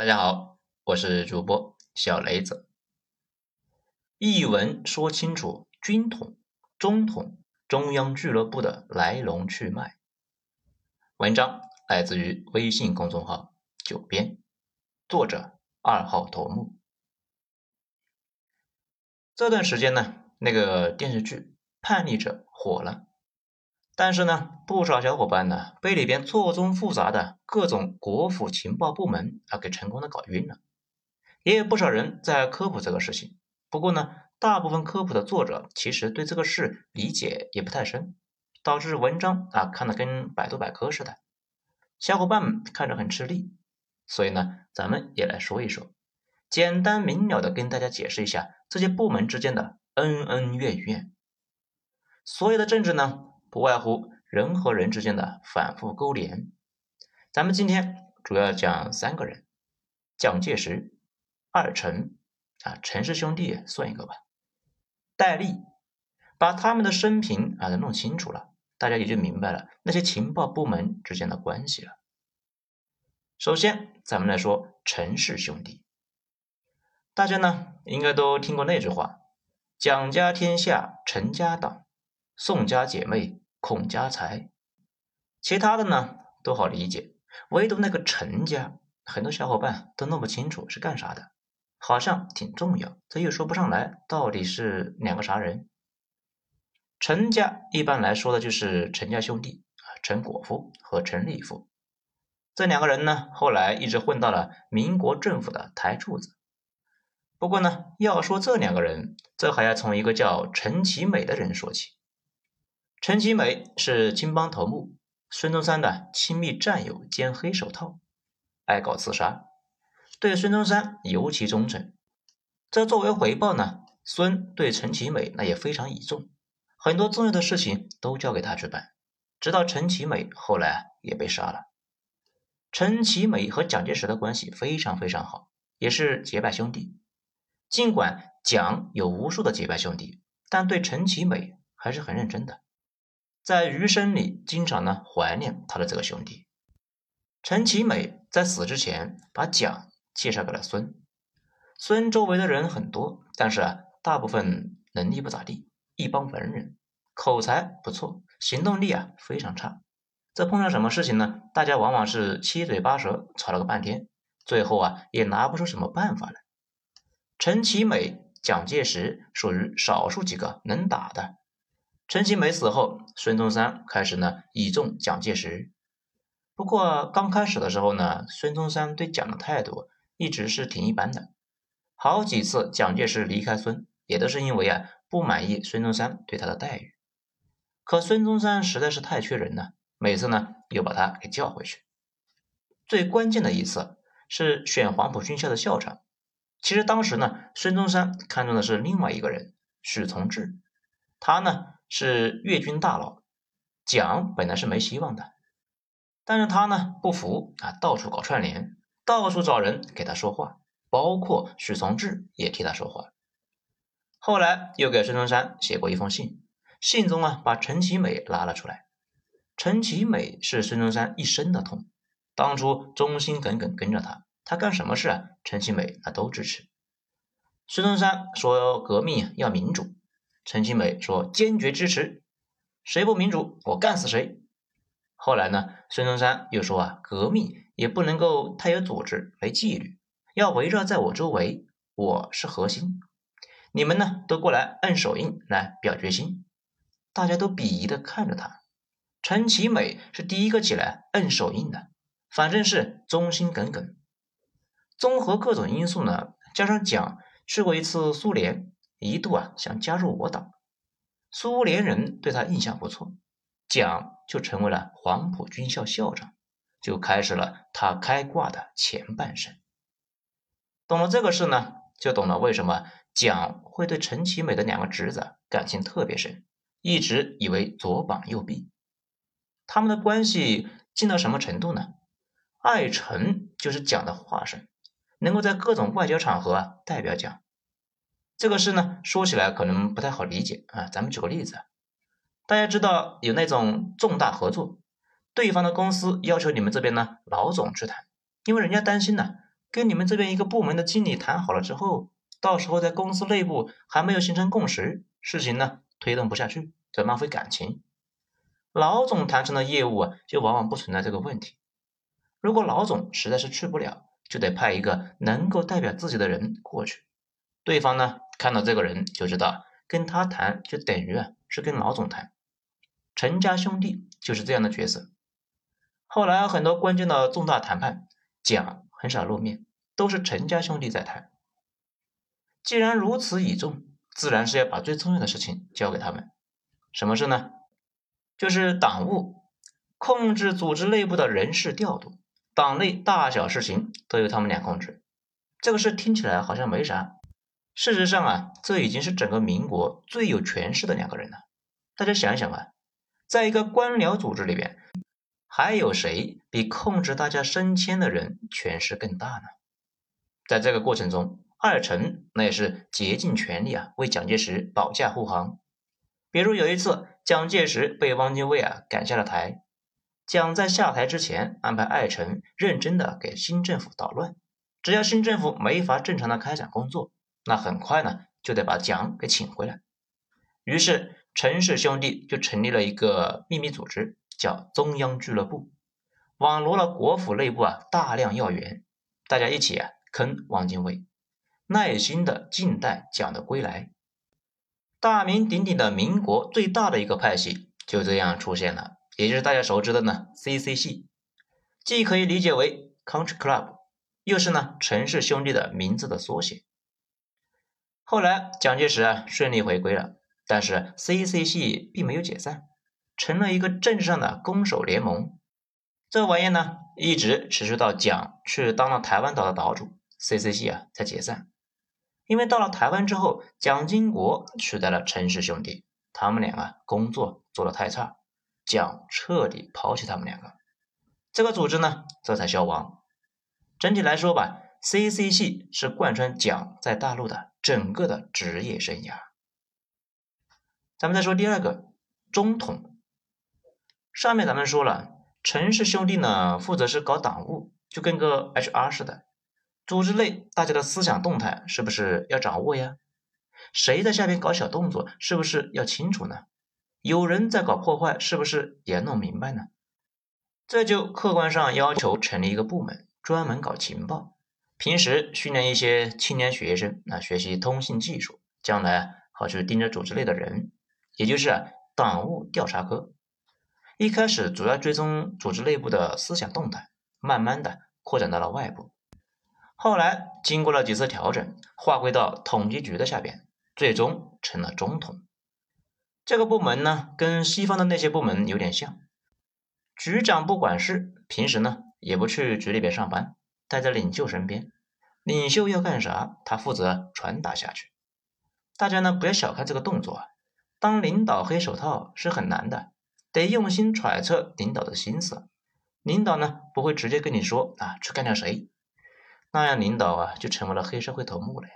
大家好，我是主播小雷子。一文说清楚军统、中统、中央俱乐部的来龙去脉。文章来自于微信公众号“九编”，作者二号头目。这段时间呢，那个电视剧《叛逆者》火了。但是呢，不少小伙伴呢被里边错综复杂的各种国府情报部门啊给成功的搞晕了，也有不少人在科普这个事情。不过呢，大部分科普的作者其实对这个事理解也不太深，导致文章啊看的跟百度百科似的，小伙伴们看着很吃力。所以呢，咱们也来说一说，简单明了的跟大家解释一下这些部门之间的恩恩怨怨。所有的政治呢。不外乎人和人之间的反复勾连。咱们今天主要讲三个人：蒋介石、二陈啊，陈氏兄弟算一个吧。戴笠，把他们的生平啊都弄清楚了，大家也就明白了那些情报部门之间的关系了。首先，咱们来说陈氏兄弟。大家呢应该都听过那句话：“蒋家天下，陈家党。”宋家姐妹孔家财，其他的呢都好理解，唯独那个陈家，很多小伙伴都弄不清楚是干啥的，好像挺重要，这又说不上来到底是两个啥人。陈家一般来说的就是陈家兄弟啊，陈果夫和陈立夫，这两个人呢后来一直混到了民国政府的台柱子。不过呢，要说这两个人，这还要从一个叫陈其美的人说起。陈其美是青帮头目孙中山的亲密战友兼黑手套，爱搞刺杀，对孙中山尤其忠诚。这作为回报呢，孙对陈其美那也非常倚重，很多重要的事情都交给他去办。直到陈其美后来也被杀了。陈其美和蒋介石的关系非常非常好，也是结拜兄弟。尽管蒋有无数的结拜兄弟，但对陈其美还是很认真的。在余生里，经常呢怀念他的这个兄弟陈其美。在死之前，把蒋介绍给了孙。孙周围的人很多，但是啊，大部分能力不咋地，一帮文人，口才不错，行动力啊非常差。这碰上什么事情呢？大家往往是七嘴八舌，吵了个半天，最后啊也拿不出什么办法来。陈其美、蒋介石属于少数几个能打的。陈其美死后，孙中山开始呢倚重蒋介石。不过刚开始的时候呢，孙中山对蒋的态度一直是挺一般的。好几次蒋介石离开孙，也都是因为啊不满意孙中山对他的待遇。可孙中山实在是太缺人了，每次呢又把他给叫回去。最关键的一次是选黄埔军校的校长。其实当时呢，孙中山看中的是另外一个人，许从志。他呢。是粤军大佬，蒋本来是没希望的，但是他呢不服啊，到处搞串联，到处找人给他说话，包括许从志也替他说话。后来又给孙中山写过一封信，信中啊把陈其美拉了出来。陈其美是孙中山一生的痛，当初忠心耿耿跟着他，他干什么事啊，陈其美他都支持。孙中山说革命要民主。陈其美说：“坚决支持，谁不民主，我干死谁。”后来呢，孙中山又说：“啊，革命也不能够太有组织、没纪律，要围绕在我周围，我是核心。你们呢，都过来摁手印来表决心。”大家都鄙夷的看着他。陈其美是第一个起来摁手印的，反正是忠心耿耿。综合各种因素呢，加上蒋去过一次苏联。一度啊想加入我党，苏联人对他印象不错，蒋就成为了黄埔军校校长，就开始了他开挂的前半生。懂了这个事呢，就懂了为什么蒋会对陈其美的两个侄子感情特别深，一直以为左膀右臂。他们的关系近到什么程度呢？爱臣就是蒋的化身，能够在各种外交场合代表蒋。这个事呢，说起来可能不太好理解啊。咱们举个例子，大家知道有那种重大合作，对方的公司要求你们这边呢老总去谈，因为人家担心呢跟你们这边一个部门的经理谈好了之后，到时候在公司内部还没有形成共识，事情呢推动不下去，就浪费感情。老总谈成的业务啊，就往往不存在这个问题。如果老总实在是去不了，就得派一个能够代表自己的人过去。对方呢看到这个人就知道，跟他谈就等于啊是跟老总谈。陈家兄弟就是这样的角色。后来很多关键的重大谈判，蒋很少露面，都是陈家兄弟在谈。既然如此倚重，自然是要把最重要的事情交给他们。什么事呢？就是党务，控制组织内部的人事调度，党内大小事情都由他们俩控制。这个事听起来好像没啥，事实上啊，这已经是整个民国最有权势的两个人了。大家想想啊，在一个官僚组织里边，还有谁比控制大家升迁的人权势更大呢？在这个过程中，二陈那也是竭尽全力啊，为蒋介石保驾护航。比如有一次。蒋介石被汪精卫啊赶下了台，蒋在下台之前安排艾诚认真的给新政府捣乱，只要新政府没法正常的开展工作，那很快呢就得把蒋给请回来。于是陈氏兄弟就成立了一个秘密组织，叫中央俱乐部，网罗了国府内部啊大量要员，大家一起啊坑汪精卫，耐心的静待蒋的归来。大名鼎鼎的民国最大的一个派系就这样出现了，也就是大家熟知的呢 CC 系，既可以理解为 Country Club，又是呢陈氏兄弟的名字的缩写。后来蒋介石啊顺利回归了，但是 CC 系并没有解散，成了一个政治上的攻守联盟。这玩意呢一直持续到蒋去当了台湾岛的岛主，CC 系啊才解散。因为到了台湾之后，蒋经国取代了陈氏兄弟，他们俩啊工作做得太差，蒋彻底抛弃他们两个，这个组织呢这才消亡。整体来说吧，CC 系是贯穿蒋在大陆的整个的职业生涯。咱们再说第二个中统，上面咱们说了，陈氏兄弟呢负责是搞党务，就跟个 HR 似的。组织内大家的思想动态是不是要掌握呀？谁在下边搞小动作，是不是要清楚呢？有人在搞破坏，是不是也弄明白呢？这就客观上要求成立一个部门，专门搞情报，平时训练一些青年学生啊，学习通信技术，将来好去盯着组织内的人，也就是党务调查科。一开始主要追踪组织内部的思想动态，慢慢的扩展到了外部。后来经过了几次调整，划归到统计局的下边，最终成了中统。这个部门呢，跟西方的那些部门有点像。局长不管事，平时呢也不去局里边上班，待在领袖身边。领袖要干啥，他负责传达下去。大家呢不要小看这个动作，当领导黑手套是很难的，得用心揣测领导的心思。领导呢不会直接跟你说啊，去干掉谁。那样领导啊就成为了黑社会头目了呀，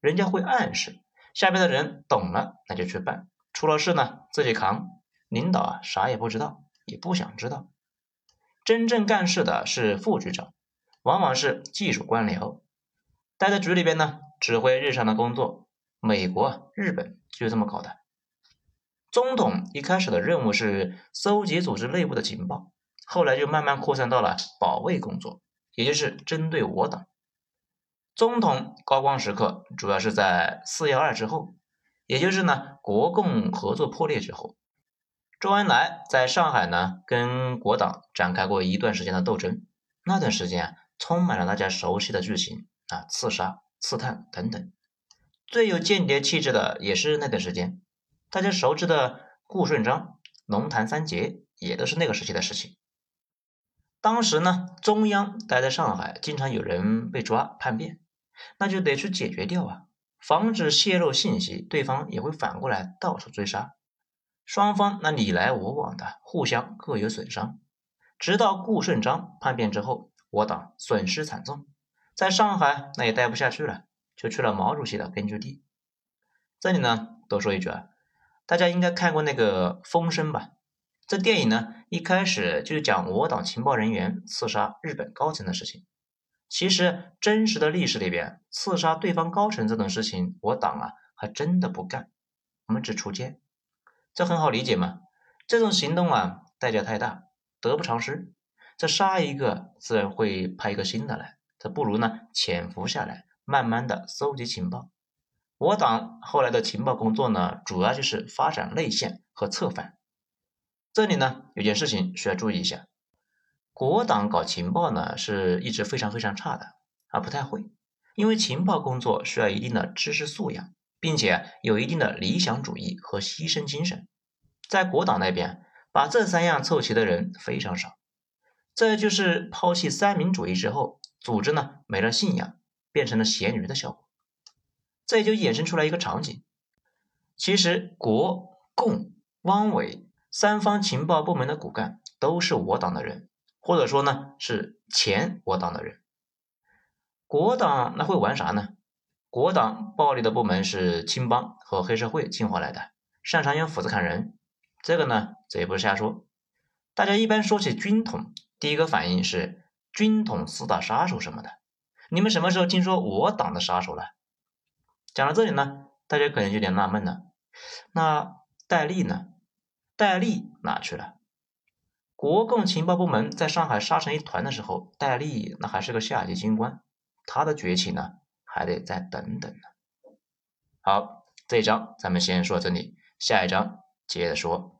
人家会暗示下边的人懂了，那就去办，出了事呢自己扛。领导啊啥也不知道，也不想知道。真正干事的是副局长，往往是技术官僚，待在局里边呢指挥日常的工作。美国、日本就是这么搞的。中统一开始的任务是搜集组织内部的情报，后来就慢慢扩散到了保卫工作。也就是针对我党，中统高光时刻主要是在四幺二之后，也就是呢国共合作破裂之后，周恩来在上海呢跟国党展开过一段时间的斗争，那段时间啊充满了大家熟悉的剧情啊刺杀、刺探等等，最有间谍气质的也是那段时间，大家熟知的顾顺章、龙潭三杰也都是那个时期的事情。当时呢，中央待在上海，经常有人被抓叛变，那就得去解决掉啊，防止泄露信息，对方也会反过来到处追杀，双方那你来我往的，互相各有损伤。直到顾顺章叛变之后，我党损失惨重，在上海那也待不下去了，就去了毛主席的根据地。这里呢，多说一句啊，大家应该看过那个《风声》吧？这电影呢，一开始就是讲我党情报人员刺杀日本高层的事情。其实真实的历史里边，刺杀对方高层这种事情，我党啊还真的不干，我们只锄奸。这很好理解嘛，这种行动啊代价太大，得不偿失。这杀一个，自然会派一个新的来，这不如呢潜伏下来，慢慢的搜集情报。我党后来的情报工作呢，主要就是发展内线和策反。这里呢有件事情需要注意一下，国党搞情报呢是一直非常非常差的啊，不太会，因为情报工作需要一定的知识素养，并且有一定的理想主义和牺牲精神。在国党那边，把这三样凑齐的人非常少，这就是抛弃三民主义之后，组织呢没了信仰，变成了咸鱼的效果。这也就衍生出来一个场景，其实国共汪伪三方情报部门的骨干都是我党的人，或者说呢是前我党的人。国党那会玩啥呢？国党暴力的部门是青帮和黑社会进化来的，擅长用斧子砍人。这个呢，这也不是瞎说。大家一般说起军统，第一个反应是军统四大杀手什么的。你们什么时候听说我党的杀手了？讲到这里呢，大家可能有点纳闷了，那戴笠呢？戴笠哪去了？国共情报部门在上海杀成一团的时候，戴笠那还是个下级军官，他的崛起呢，还得再等等呢。好，这一章咱们先说这里，下一章接着说。